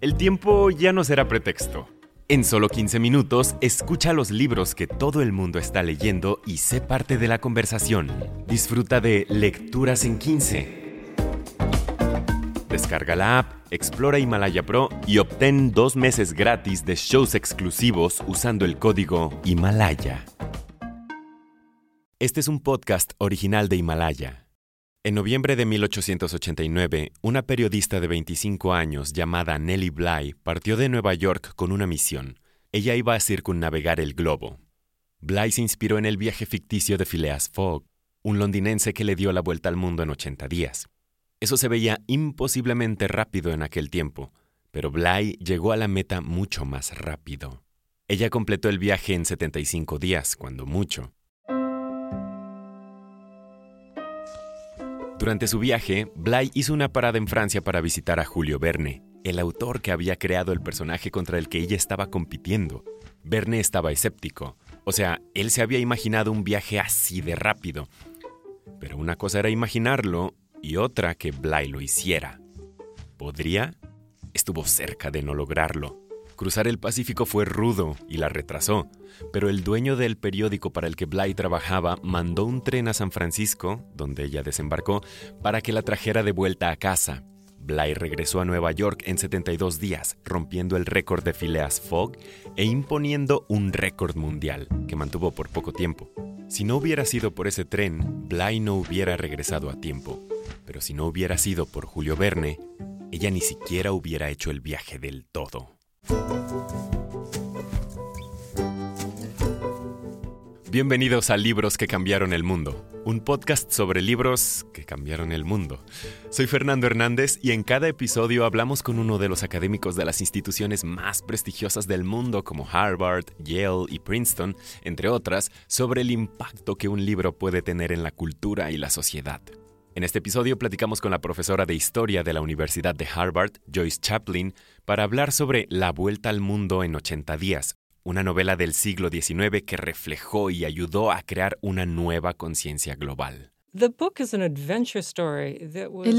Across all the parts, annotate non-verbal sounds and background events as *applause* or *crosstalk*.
El tiempo ya no será pretexto. En solo 15 minutos, escucha los libros que todo el mundo está leyendo y sé parte de la conversación. Disfruta de Lecturas en 15. Descarga la app, explora Himalaya Pro y obtén dos meses gratis de shows exclusivos usando el código Himalaya. Este es un podcast original de Himalaya. En noviembre de 1889, una periodista de 25 años llamada Nellie Bly partió de Nueva York con una misión. Ella iba a circunnavegar el globo. Bly se inspiró en el viaje ficticio de Phileas Fogg, un londinense que le dio la vuelta al mundo en 80 días. Eso se veía imposiblemente rápido en aquel tiempo, pero Bly llegó a la meta mucho más rápido. Ella completó el viaje en 75 días, cuando mucho. Durante su viaje, Bly hizo una parada en Francia para visitar a Julio Verne, el autor que había creado el personaje contra el que ella estaba compitiendo. Verne estaba escéptico, o sea, él se había imaginado un viaje así de rápido. Pero una cosa era imaginarlo y otra que Bly lo hiciera. ¿Podría? Estuvo cerca de no lograrlo. Cruzar el Pacífico fue rudo y la retrasó, pero el dueño del periódico para el que Bly trabajaba mandó un tren a San Francisco, donde ella desembarcó, para que la trajera de vuelta a casa. Bly regresó a Nueva York en 72 días, rompiendo el récord de Phileas Fogg e imponiendo un récord mundial, que mantuvo por poco tiempo. Si no hubiera sido por ese tren, Bly no hubiera regresado a tiempo. Pero si no hubiera sido por Julio Verne, ella ni siquiera hubiera hecho el viaje del todo. Bienvenidos a Libros que cambiaron el mundo, un podcast sobre libros que cambiaron el mundo. Soy Fernando Hernández y en cada episodio hablamos con uno de los académicos de las instituciones más prestigiosas del mundo como Harvard, Yale y Princeton, entre otras, sobre el impacto que un libro puede tener en la cultura y la sociedad. En este episodio platicamos con la profesora de historia de la Universidad de Harvard, Joyce Chaplin, para hablar sobre La Vuelta al Mundo en 80 días, una novela del siglo XIX que reflejó y ayudó a crear una nueva conciencia global. El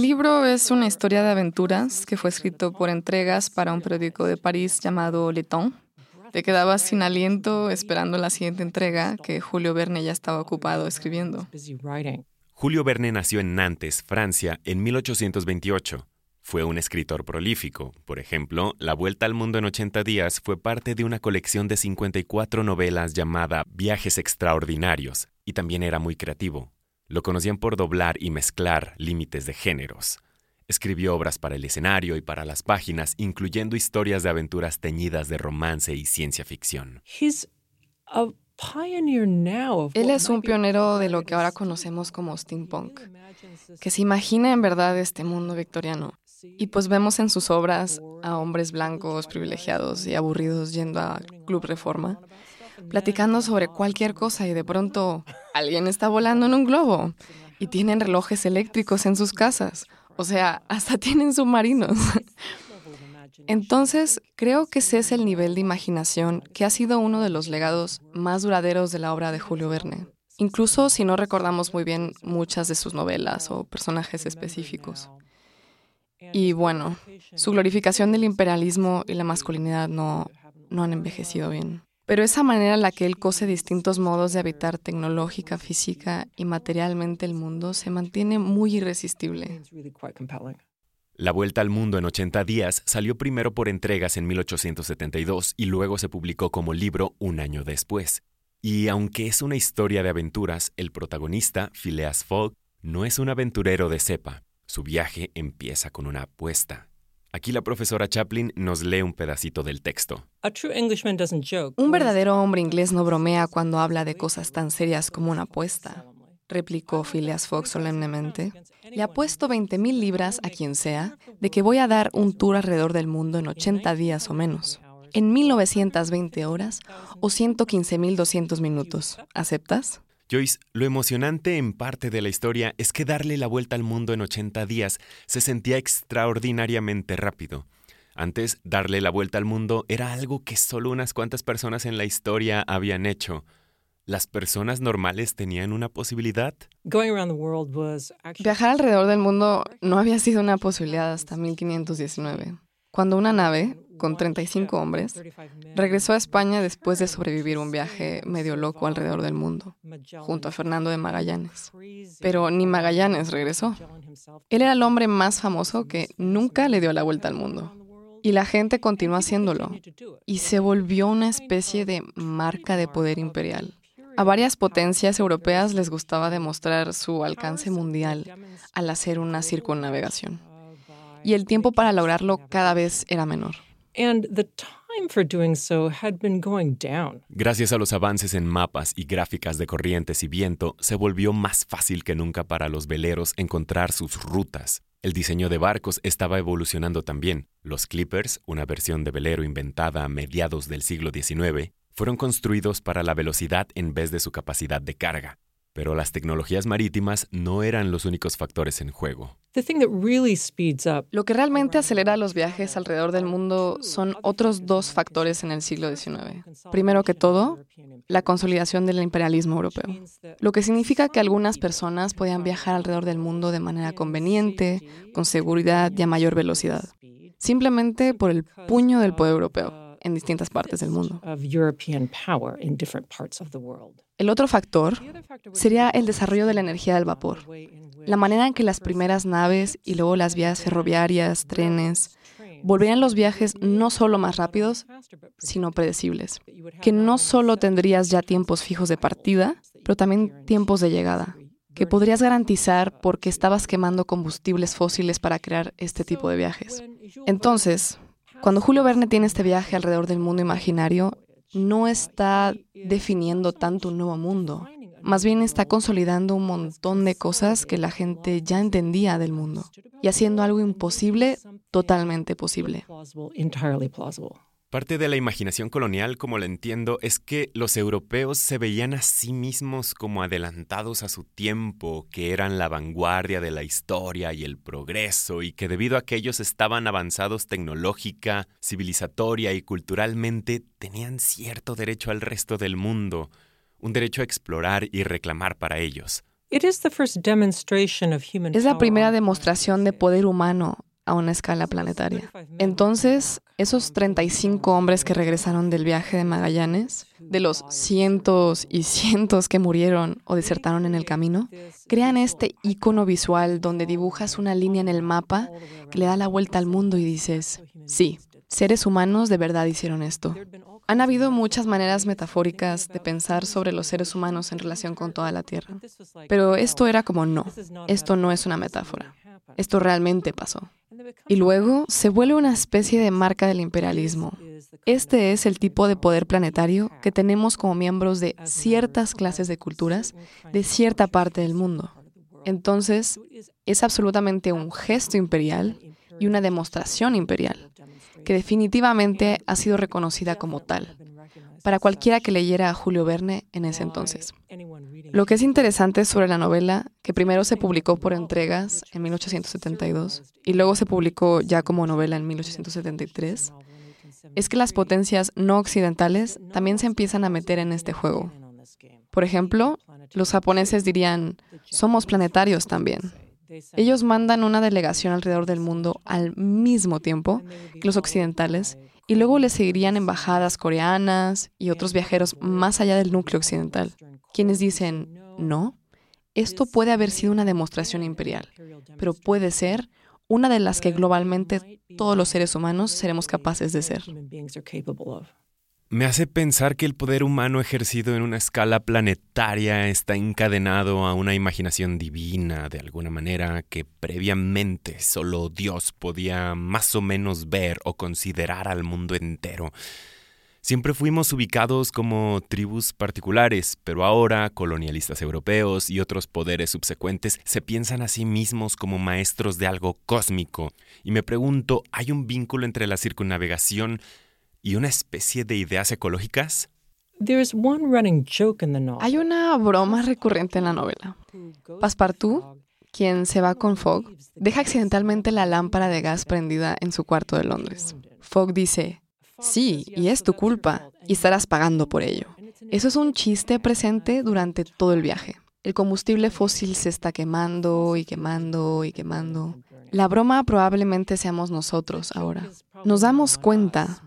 libro es una historia de aventuras que fue escrito por entregas para un periódico de París llamado Le Temps. Te quedabas sin aliento esperando la siguiente entrega que Julio Verne ya estaba ocupado escribiendo. Julio Verne nació en Nantes, Francia, en 1828. Fue un escritor prolífico. Por ejemplo, La Vuelta al Mundo en 80 días fue parte de una colección de 54 novelas llamada Viajes Extraordinarios, y también era muy creativo. Lo conocían por doblar y mezclar límites de géneros. Escribió obras para el escenario y para las páginas, incluyendo historias de aventuras teñidas de romance y ciencia ficción. Él es un pionero de lo que ahora conocemos como steampunk, que se imagina en verdad este mundo victoriano. Y pues vemos en sus obras a hombres blancos, privilegiados y aburridos yendo a Club Reforma, platicando sobre cualquier cosa y de pronto alguien está volando en un globo y tienen relojes eléctricos en sus casas. O sea, hasta tienen submarinos. *laughs* Entonces, creo que ese es el nivel de imaginación que ha sido uno de los legados más duraderos de la obra de Julio Verne, incluso si no recordamos muy bien muchas de sus novelas o personajes específicos. Y bueno, su glorificación del imperialismo y la masculinidad no, no han envejecido bien. Pero esa manera en la que él cose distintos modos de habitar tecnológica, física y materialmente el mundo se mantiene muy irresistible. La Vuelta al Mundo en 80 días salió primero por entregas en 1872 y luego se publicó como libro un año después. Y aunque es una historia de aventuras, el protagonista, Phileas Fogg, no es un aventurero de cepa. Su viaje empieza con una apuesta. Aquí la profesora Chaplin nos lee un pedacito del texto. Un verdadero hombre inglés no bromea cuando habla de cosas tan serias como una apuesta replicó Phileas Fogg solemnemente. Le apuesto 20 mil libras a quien sea de que voy a dar un tour alrededor del mundo en 80 días o menos, en 1920 horas o 115.200 minutos. ¿Aceptas? Joyce, lo emocionante en parte de la historia es que darle la vuelta al mundo en 80 días se sentía extraordinariamente rápido. Antes, darle la vuelta al mundo era algo que solo unas cuantas personas en la historia habían hecho. ¿Las personas normales tenían una posibilidad? Viajar alrededor del mundo no había sido una posibilidad hasta 1519. cuando una nave, con 35 hombres, regresó a España después de sobrevivir un viaje medio loco alrededor del mundo, junto a Fernando de Magallanes. Pero ni Magallanes regresó. Él era el hombre más famoso que nunca le dio la vuelta al mundo. Y la gente continuó haciéndolo. Y se volvió una especie de marca de poder imperial. A varias potencias europeas les gustaba demostrar su alcance mundial al hacer una circunnavegación. Y el tiempo para lograrlo cada vez era menor. Gracias a los avances en mapas y gráficas de corrientes y viento, se volvió más fácil que nunca para los veleros encontrar sus rutas. El diseño de barcos estaba evolucionando también. Los Clippers, una versión de velero inventada a mediados del siglo XIX, fueron construidos para la velocidad en vez de su capacidad de carga. Pero las tecnologías marítimas no eran los únicos factores en juego. Lo que realmente acelera los viajes alrededor del mundo son otros dos factores en el siglo XIX. Primero que todo, la consolidación del imperialismo europeo, lo que significa que algunas personas podían viajar alrededor del mundo de manera conveniente, con seguridad y a mayor velocidad, simplemente por el puño del poder europeo en distintas partes del mundo. El otro factor sería el desarrollo de la energía del vapor, la manera en que las primeras naves y luego las vías ferroviarias, trenes, volverían los viajes no solo más rápidos, sino predecibles, que no solo tendrías ya tiempos fijos de partida, pero también tiempos de llegada, que podrías garantizar porque estabas quemando combustibles fósiles para crear este tipo de viajes. Entonces, cuando Julio Verne tiene este viaje alrededor del mundo imaginario, no está definiendo tanto un nuevo mundo, más bien está consolidando un montón de cosas que la gente ya entendía del mundo y haciendo algo imposible totalmente posible. Parte de la imaginación colonial, como la entiendo, es que los europeos se veían a sí mismos como adelantados a su tiempo, que eran la vanguardia de la historia y el progreso, y que debido a que ellos estaban avanzados tecnológica, civilizatoria y culturalmente, tenían cierto derecho al resto del mundo, un derecho a explorar y reclamar para ellos. Es la primera demostración de poder humano a una escala planetaria. Entonces, esos 35 hombres que regresaron del viaje de Magallanes, de los cientos y cientos que murieron o desertaron en el camino, crean este icono visual donde dibujas una línea en el mapa que le da la vuelta al mundo y dices, sí, seres humanos de verdad hicieron esto. Han habido muchas maneras metafóricas de pensar sobre los seres humanos en relación con toda la Tierra, pero esto era como no, esto no es una metáfora, esto realmente pasó. Y luego se vuelve una especie de marca del imperialismo. Este es el tipo de poder planetario que tenemos como miembros de ciertas clases de culturas de cierta parte del mundo. Entonces, es absolutamente un gesto imperial y una demostración imperial que definitivamente ha sido reconocida como tal para cualquiera que leyera a Julio Verne en ese entonces. Lo que es interesante sobre la novela, que primero se publicó por entregas en 1872 y luego se publicó ya como novela en 1873, es que las potencias no occidentales también se empiezan a meter en este juego. Por ejemplo, los japoneses dirían, somos planetarios también. Ellos mandan una delegación alrededor del mundo al mismo tiempo que los occidentales y luego le seguirían embajadas coreanas y otros viajeros más allá del núcleo occidental, quienes dicen, no, esto puede haber sido una demostración imperial, pero puede ser una de las que globalmente todos los seres humanos seremos capaces de ser me hace pensar que el poder humano ejercido en una escala planetaria está encadenado a una imaginación divina, de alguna manera, que previamente solo Dios podía más o menos ver o considerar al mundo entero. Siempre fuimos ubicados como tribus particulares, pero ahora colonialistas europeos y otros poderes subsecuentes se piensan a sí mismos como maestros de algo cósmico. Y me pregunto, ¿hay un vínculo entre la circunnavegación y una especie de ideas ecológicas? Hay una broma recurrente en la novela. Passepartout, quien se va con Fogg, deja accidentalmente la lámpara de gas prendida en su cuarto de Londres. Fogg dice, sí, y es tu culpa, y estarás pagando por ello. Eso es un chiste presente durante todo el viaje. El combustible fósil se está quemando y quemando y quemando. La broma probablemente seamos nosotros ahora. Nos damos cuenta,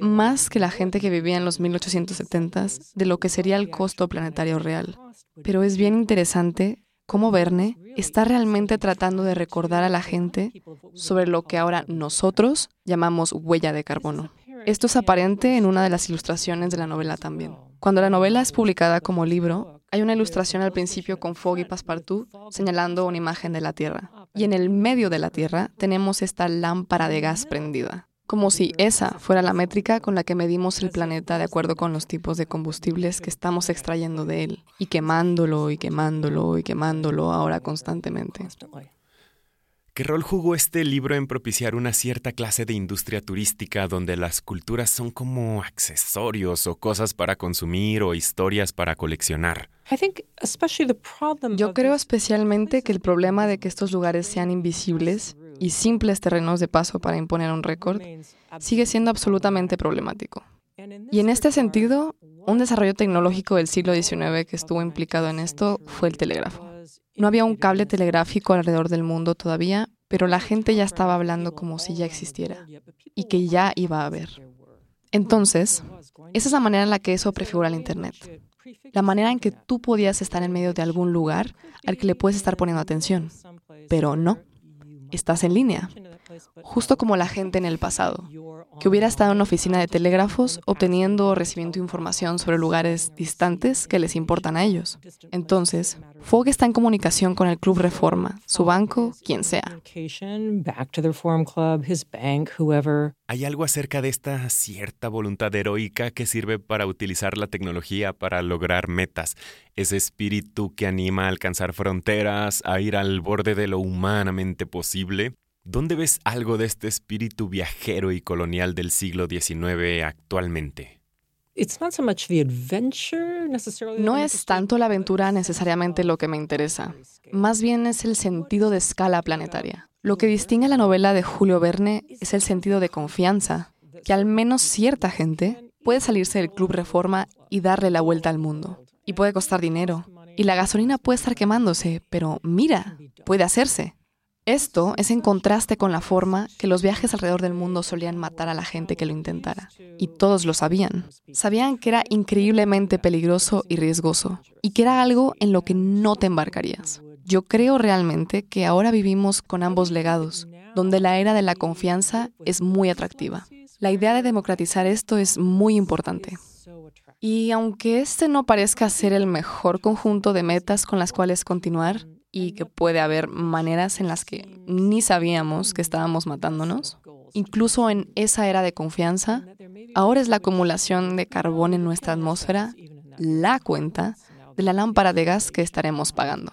más que la gente que vivía en los 1870s, de lo que sería el costo planetario real. Pero es bien interesante cómo Verne está realmente tratando de recordar a la gente sobre lo que ahora nosotros llamamos huella de carbono. Esto es aparente en una de las ilustraciones de la novela también. Cuando la novela es publicada como libro, hay una ilustración al principio con Fogg y Passepartout señalando una imagen de la Tierra. Y en el medio de la Tierra tenemos esta lámpara de gas prendida, como si esa fuera la métrica con la que medimos el planeta de acuerdo con los tipos de combustibles que estamos extrayendo de él, y quemándolo y quemándolo y quemándolo ahora constantemente. ¿Qué rol jugó este libro en propiciar una cierta clase de industria turística donde las culturas son como accesorios o cosas para consumir o historias para coleccionar? Yo creo especialmente que el problema de que estos lugares sean invisibles y simples terrenos de paso para imponer un récord sigue siendo absolutamente problemático. Y en este sentido, un desarrollo tecnológico del siglo XIX que estuvo implicado en esto fue el telégrafo. No había un cable telegráfico alrededor del mundo todavía, pero la gente ya estaba hablando como si ya existiera y que ya iba a haber. Entonces, esa es la manera en la que eso prefigura el Internet. La manera en que tú podías estar en medio de algún lugar al que le puedes estar poniendo atención. Pero no, estás en línea justo como la gente en el pasado, que hubiera estado en una oficina de telégrafos obteniendo o recibiendo información sobre lugares distantes que les importan a ellos. Entonces, Fogg está en comunicación con el Club Reforma, su banco, quien sea. ¿Hay algo acerca de esta cierta voluntad heroica que sirve para utilizar la tecnología para lograr metas? Ese espíritu que anima a alcanzar fronteras, a ir al borde de lo humanamente posible. ¿Dónde ves algo de este espíritu viajero y colonial del siglo XIX actualmente? No es tanto la aventura necesariamente lo que me interesa, más bien es el sentido de escala planetaria. Lo que distingue la novela de Julio Verne es el sentido de confianza, que al menos cierta gente puede salirse del Club Reforma y darle la vuelta al mundo. Y puede costar dinero, y la gasolina puede estar quemándose, pero mira, puede hacerse. Esto es en contraste con la forma que los viajes alrededor del mundo solían matar a la gente que lo intentara. Y todos lo sabían. Sabían que era increíblemente peligroso y riesgoso, y que era algo en lo que no te embarcarías. Yo creo realmente que ahora vivimos con ambos legados, donde la era de la confianza es muy atractiva. La idea de democratizar esto es muy importante. Y aunque este no parezca ser el mejor conjunto de metas con las cuales continuar, y que puede haber maneras en las que ni sabíamos que estábamos matándonos. Incluso en esa era de confianza, ahora es la acumulación de carbón en nuestra atmósfera la cuenta de la lámpara de gas que estaremos pagando.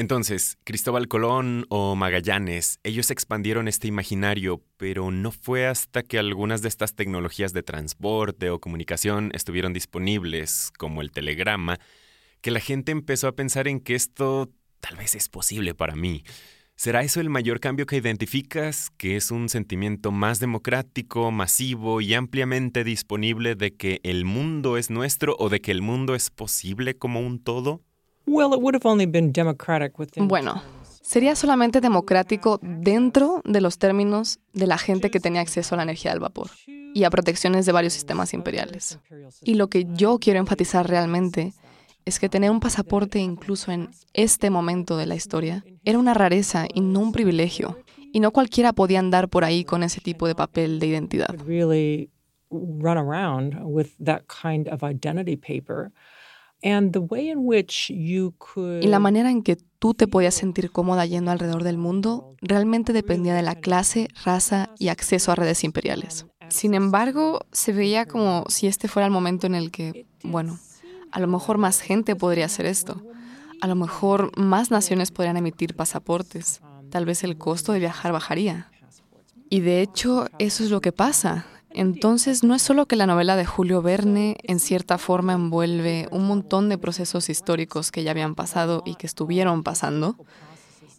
Entonces, Cristóbal Colón o Magallanes, ellos expandieron este imaginario, pero no fue hasta que algunas de estas tecnologías de transporte o comunicación estuvieron disponibles, como el telegrama, que la gente empezó a pensar en que esto tal vez es posible para mí. ¿Será eso el mayor cambio que identificas, que es un sentimiento más democrático, masivo y ampliamente disponible de que el mundo es nuestro o de que el mundo es posible como un todo? Bueno, sería solamente democrático dentro de los términos de la gente que tenía acceso a la energía del vapor y a protecciones de varios sistemas imperiales. Y lo que yo quiero enfatizar realmente es que tener un pasaporte incluso en este momento de la historia era una rareza y no un privilegio. Y no cualquiera podía andar por ahí con ese tipo de papel de identidad. Y la manera en que tú te podías sentir cómoda yendo alrededor del mundo realmente dependía de la clase, raza y acceso a redes imperiales. Sin embargo, se veía como si este fuera el momento en el que, bueno, a lo mejor más gente podría hacer esto. A lo mejor más naciones podrían emitir pasaportes. Tal vez el costo de viajar bajaría. Y de hecho, eso es lo que pasa. Entonces, no es solo que la novela de Julio Verne en cierta forma envuelve un montón de procesos históricos que ya habían pasado y que estuvieron pasando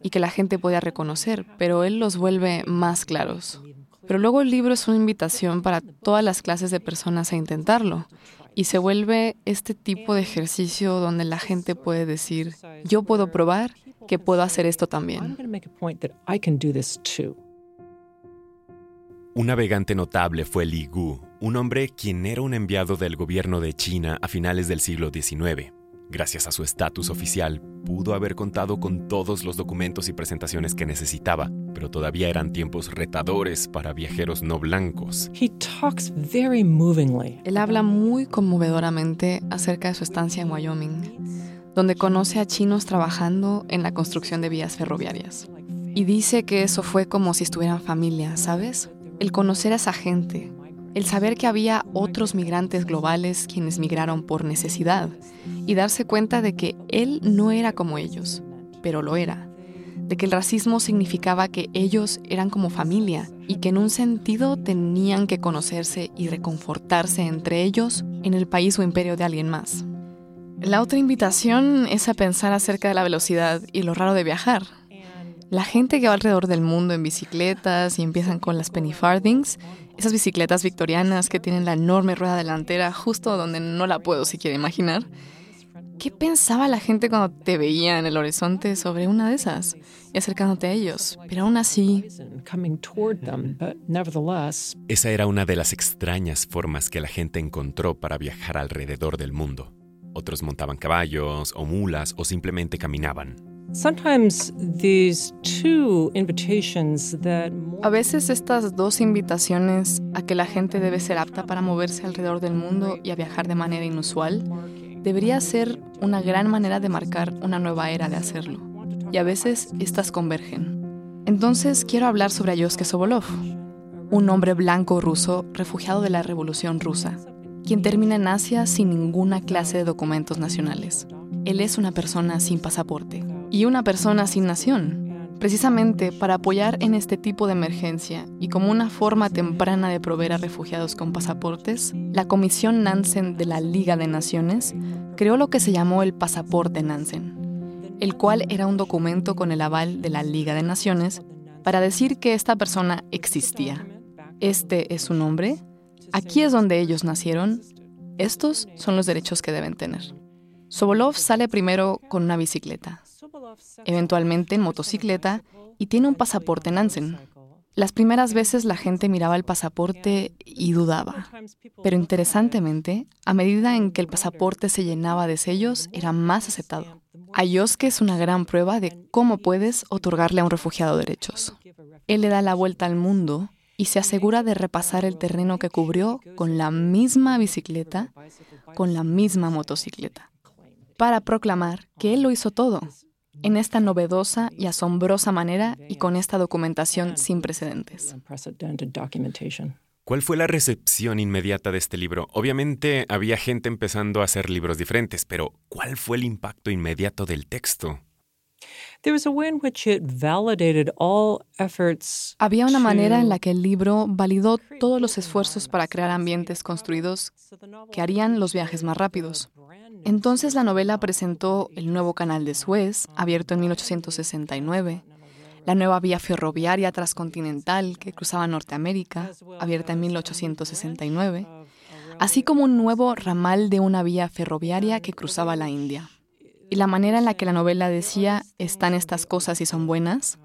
y que la gente podía reconocer, pero él los vuelve más claros. Pero luego el libro es una invitación para todas las clases de personas a intentarlo y se vuelve este tipo de ejercicio donde la gente puede decir, yo puedo probar que puedo hacer esto también. Un navegante notable fue Li Gu, un hombre quien era un enviado del gobierno de China a finales del siglo XIX. Gracias a su estatus oficial, pudo haber contado con todos los documentos y presentaciones que necesitaba, pero todavía eran tiempos retadores para viajeros no blancos. Él habla muy conmovedoramente acerca de su estancia en Wyoming, donde conoce a chinos trabajando en la construcción de vías ferroviarias. Y dice que eso fue como si estuvieran familia, ¿sabes? El conocer a esa gente, el saber que había otros migrantes globales quienes migraron por necesidad y darse cuenta de que él no era como ellos, pero lo era, de que el racismo significaba que ellos eran como familia y que en un sentido tenían que conocerse y reconfortarse entre ellos en el país o imperio de alguien más. La otra invitación es a pensar acerca de la velocidad y lo raro de viajar. La gente que va alrededor del mundo en bicicletas y empiezan con las penny farthings esas bicicletas victorianas que tienen la enorme rueda delantera justo donde no la puedo siquiera imaginar. ¿Qué pensaba la gente cuando te veía en el horizonte sobre una de esas y acercándote a ellos? Pero aún así... Esa era una de las extrañas formas que la gente encontró para viajar alrededor del mundo. Otros montaban caballos o mulas o simplemente caminaban. A veces estas dos invitaciones a que la gente debe ser apta para moverse alrededor del mundo y a viajar de manera inusual debería ser una gran manera de marcar una nueva era de hacerlo. Y a veces estas convergen. Entonces quiero hablar sobre Ayoske Sobolov, un hombre blanco ruso refugiado de la Revolución Rusa, quien termina en Asia sin ninguna clase de documentos nacionales. Él es una persona sin pasaporte y una persona sin nación, precisamente para apoyar en este tipo de emergencia y como una forma temprana de proveer a refugiados con pasaportes, la Comisión Nansen de la Liga de Naciones creó lo que se llamó el Pasaporte Nansen, el cual era un documento con el aval de la Liga de Naciones para decir que esta persona existía. Este es su nombre, aquí es donde ellos nacieron, estos son los derechos que deben tener. Sobolov sale primero con una bicicleta, eventualmente en motocicleta y tiene un pasaporte Nansen. Las primeras veces la gente miraba el pasaporte y dudaba, pero interesantemente, a medida en que el pasaporte se llenaba de sellos, era más aceptado. Ayoske es una gran prueba de cómo puedes otorgarle a un refugiado derechos. Él le da la vuelta al mundo y se asegura de repasar el terreno que cubrió con la misma bicicleta, con la misma motocicleta, para proclamar que él lo hizo todo, en esta novedosa y asombrosa manera y con esta documentación sin precedentes. ¿Cuál fue la recepción inmediata de este libro? Obviamente había gente empezando a hacer libros diferentes, pero ¿cuál fue el impacto inmediato del texto? Había una manera en la que el libro validó todos los esfuerzos para crear ambientes construidos que harían los viajes más rápidos. Entonces la novela presentó el nuevo canal de Suez, abierto en 1869, la nueva vía ferroviaria transcontinental que cruzaba Norteamérica, abierta en 1869, así como un nuevo ramal de una vía ferroviaria que cruzaba la India. Y la manera en la que la novela decía, están estas cosas y son buenas,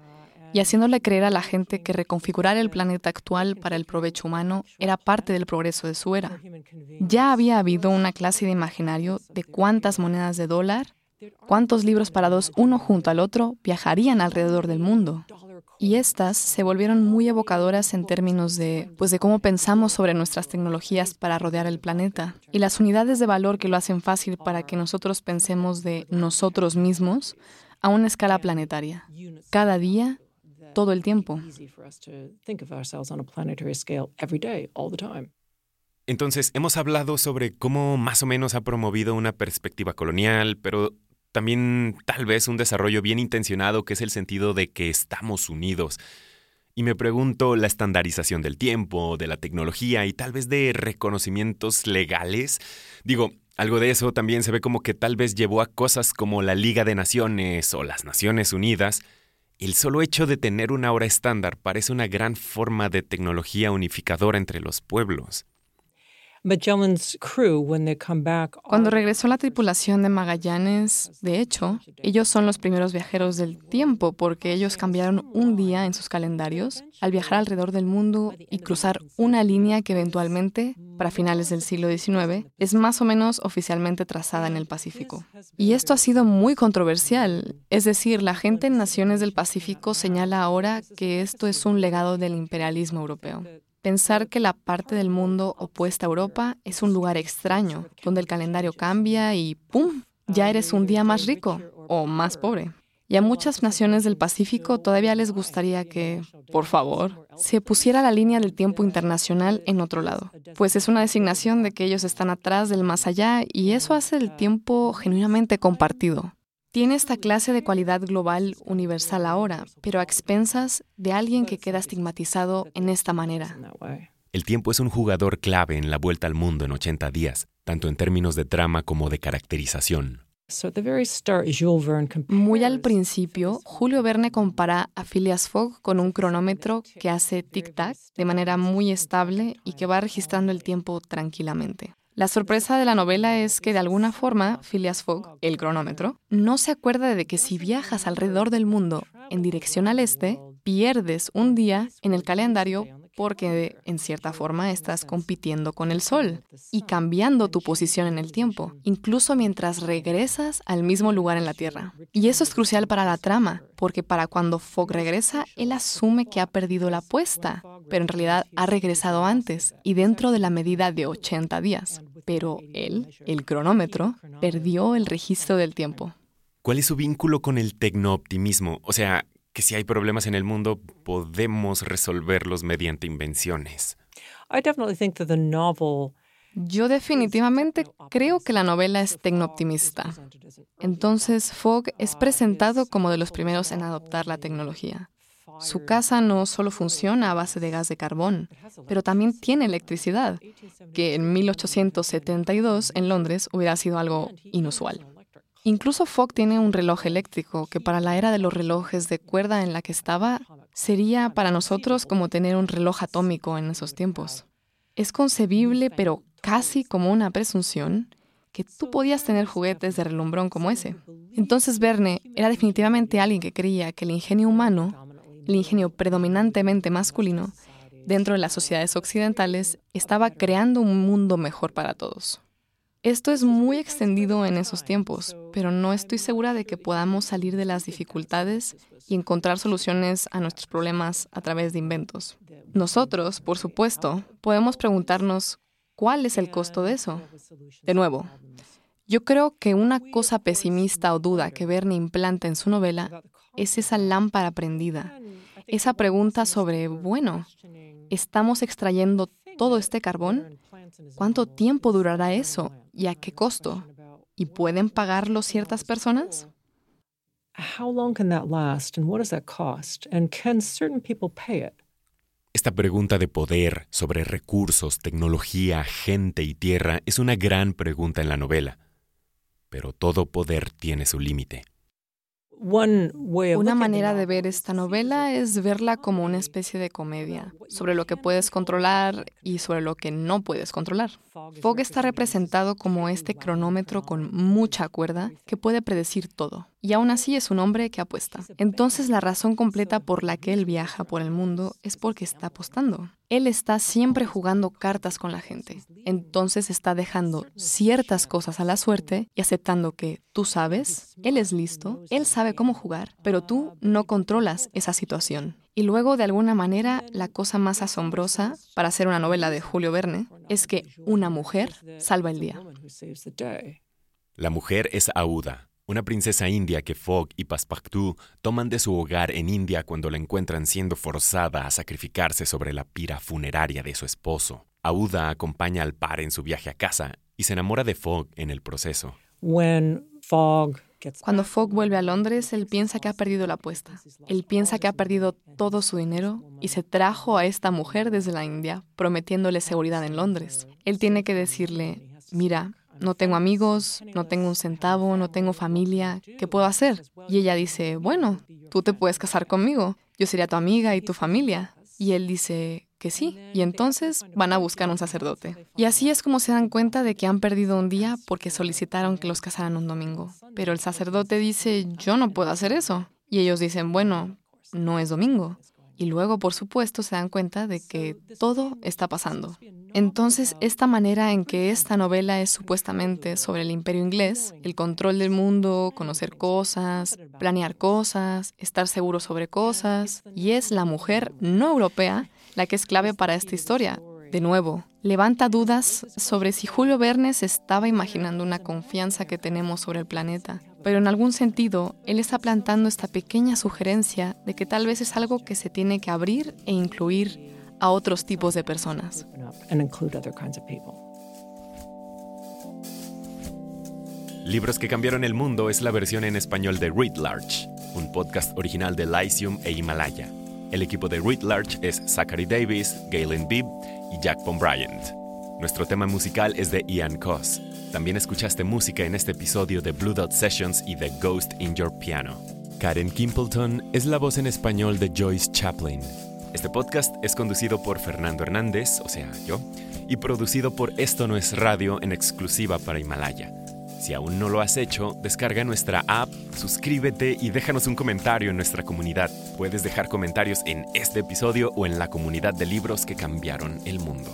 y haciéndole creer a la gente que reconfigurar el planeta actual para el provecho humano era parte del progreso de su era. Ya había habido una clase de imaginario de cuántas monedas de dólar, cuántos libros parados uno junto al otro viajarían alrededor del mundo. Y estas se volvieron muy evocadoras en términos de, pues, de cómo pensamos sobre nuestras tecnologías para rodear el planeta y las unidades de valor que lo hacen fácil para que nosotros pensemos de nosotros mismos a una escala planetaria. Cada día todo el tiempo. Entonces, hemos hablado sobre cómo más o menos ha promovido una perspectiva colonial, pero también tal vez un desarrollo bien intencionado que es el sentido de que estamos unidos. Y me pregunto, la estandarización del tiempo, de la tecnología y tal vez de reconocimientos legales. Digo, algo de eso también se ve como que tal vez llevó a cosas como la Liga de Naciones o las Naciones Unidas el solo hecho de tener una hora estándar parece una gran forma de tecnología unificadora entre los pueblos. Cuando regresó la tripulación de Magallanes, de hecho, ellos son los primeros viajeros del tiempo porque ellos cambiaron un día en sus calendarios al viajar alrededor del mundo y cruzar una línea que eventualmente, para finales del siglo XIX, es más o menos oficialmente trazada en el Pacífico. Y esto ha sido muy controversial, es decir, la gente en naciones del Pacífico señala ahora que esto es un legado del imperialismo europeo. Pensar que la parte del mundo opuesta a Europa es un lugar extraño, donde el calendario cambia y ¡pum! ya eres un día más rico o más pobre. Y a muchas naciones del Pacífico todavía les gustaría que, por favor, se pusiera la línea del tiempo internacional en otro lado, pues es una designación de que ellos están atrás del más allá y eso hace el tiempo genuinamente compartido. Tiene esta clase de cualidad global universal ahora, pero a expensas de alguien que queda estigmatizado en esta manera. El tiempo es un jugador clave en la vuelta al mundo en 80 días, tanto en términos de trama como de caracterización. Muy al principio, Julio Verne compara a Phileas Fogg con un cronómetro que hace tic-tac de manera muy estable y que va registrando el tiempo tranquilamente. La sorpresa de la novela es que de alguna forma Phileas Fogg, el cronómetro, no se acuerda de que si viajas alrededor del mundo en dirección al este, pierdes un día en el calendario porque en cierta forma estás compitiendo con el sol y cambiando tu posición en el tiempo, incluso mientras regresas al mismo lugar en la Tierra. Y eso es crucial para la trama, porque para cuando Fogg regresa, él asume que ha perdido la apuesta, pero en realidad ha regresado antes y dentro de la medida de 80 días. Pero él, el cronómetro, perdió el registro del tiempo. ¿Cuál es su vínculo con el tecnooptimismo? O sea, que si hay problemas en el mundo podemos resolverlos mediante invenciones. Yo definitivamente creo que la novela es tecnooptimista. Entonces, Fogg es presentado como de los primeros en adoptar la tecnología. Su casa no solo funciona a base de gas de carbón, pero también tiene electricidad, que en 1872 en Londres hubiera sido algo inusual. Incluso Fogg tiene un reloj eléctrico que para la era de los relojes de cuerda en la que estaba sería para nosotros como tener un reloj atómico en esos tiempos. Es concebible, pero casi como una presunción, que tú podías tener juguetes de relumbrón como ese. Entonces Verne era definitivamente alguien que creía que el ingenio humano, el ingenio predominantemente masculino, dentro de las sociedades occidentales, estaba creando un mundo mejor para todos. Esto es muy extendido en esos tiempos, pero no estoy segura de que podamos salir de las dificultades y encontrar soluciones a nuestros problemas a través de inventos. Nosotros, por supuesto, podemos preguntarnos cuál es el costo de eso. De nuevo, yo creo que una cosa pesimista o duda que Verne implanta en su novela es esa lámpara prendida, esa pregunta sobre, bueno, ¿estamos extrayendo todo este carbón? ¿Cuánto tiempo durará eso y a qué costo? ¿Y pueden pagarlo ciertas personas? Esta pregunta de poder sobre recursos, tecnología, gente y tierra es una gran pregunta en la novela. Pero todo poder tiene su límite. Una manera de ver esta novela es verla como una especie de comedia, sobre lo que puedes controlar y sobre lo que no puedes controlar. Fogg está representado como este cronómetro con mucha cuerda que puede predecir todo y aún así es un hombre que apuesta. Entonces la razón completa por la que él viaja por el mundo es porque está apostando. Él está siempre jugando cartas con la gente. Entonces está dejando ciertas cosas a la suerte y aceptando que tú sabes, él es listo, él sabe cómo jugar, pero tú no controlas esa situación. Y luego, de alguna manera, la cosa más asombrosa para hacer una novela de Julio Verne es que una mujer salva el día. La mujer es Auda, una princesa india que Fogg y Passepartout toman de su hogar en India cuando la encuentran siendo forzada a sacrificarse sobre la pira funeraria de su esposo. Auda acompaña al par en su viaje a casa y se enamora de Fogg en el proceso. Cuando Fogg vuelve a Londres, él piensa que ha perdido la apuesta. Él piensa que ha perdido todo su dinero y se trajo a esta mujer desde la India, prometiéndole seguridad en Londres. Él tiene que decirle, mira, no tengo amigos, no tengo un centavo, no tengo familia, ¿qué puedo hacer? Y ella dice, bueno, tú te puedes casar conmigo, yo sería tu amiga y tu familia. Y él dice, que sí, y entonces van a buscar un sacerdote. Y así es como se dan cuenta de que han perdido un día porque solicitaron que los casaran un domingo. Pero el sacerdote dice, yo no puedo hacer eso. Y ellos dicen, bueno, no es domingo. Y luego, por supuesto, se dan cuenta de que todo está pasando. Entonces, esta manera en que esta novela es supuestamente sobre el imperio inglés, el control del mundo, conocer cosas, planear cosas, estar seguro sobre cosas, y es la mujer no europea la que es *laughs* clave para esta historia. De nuevo, levanta dudas sobre si Julio Verne se estaba imaginando una confianza que tenemos sobre el planeta, pero en algún sentido él está plantando esta pequeña sugerencia de que tal vez es algo que se tiene que abrir e incluir a otros tipos de personas. Libros que cambiaron el mundo es la versión en español de Read Large, un podcast original de Lyceum e Himalaya. El equipo de Read Large es Zachary Davis, Galen Bibb y Jack Von Bryant. Nuestro tema musical es de Ian Koss. También escuchaste música en este episodio de Blue Dot Sessions y The Ghost in Your Piano. Karen Kimpleton es la voz en español de Joyce Chaplin. Este podcast es conducido por Fernando Hernández, o sea, yo, y producido por Esto No es Radio en exclusiva para Himalaya. Si aún no lo has hecho, descarga nuestra app, suscríbete y déjanos un comentario en nuestra comunidad. Puedes dejar comentarios en este episodio o en la comunidad de libros que cambiaron el mundo.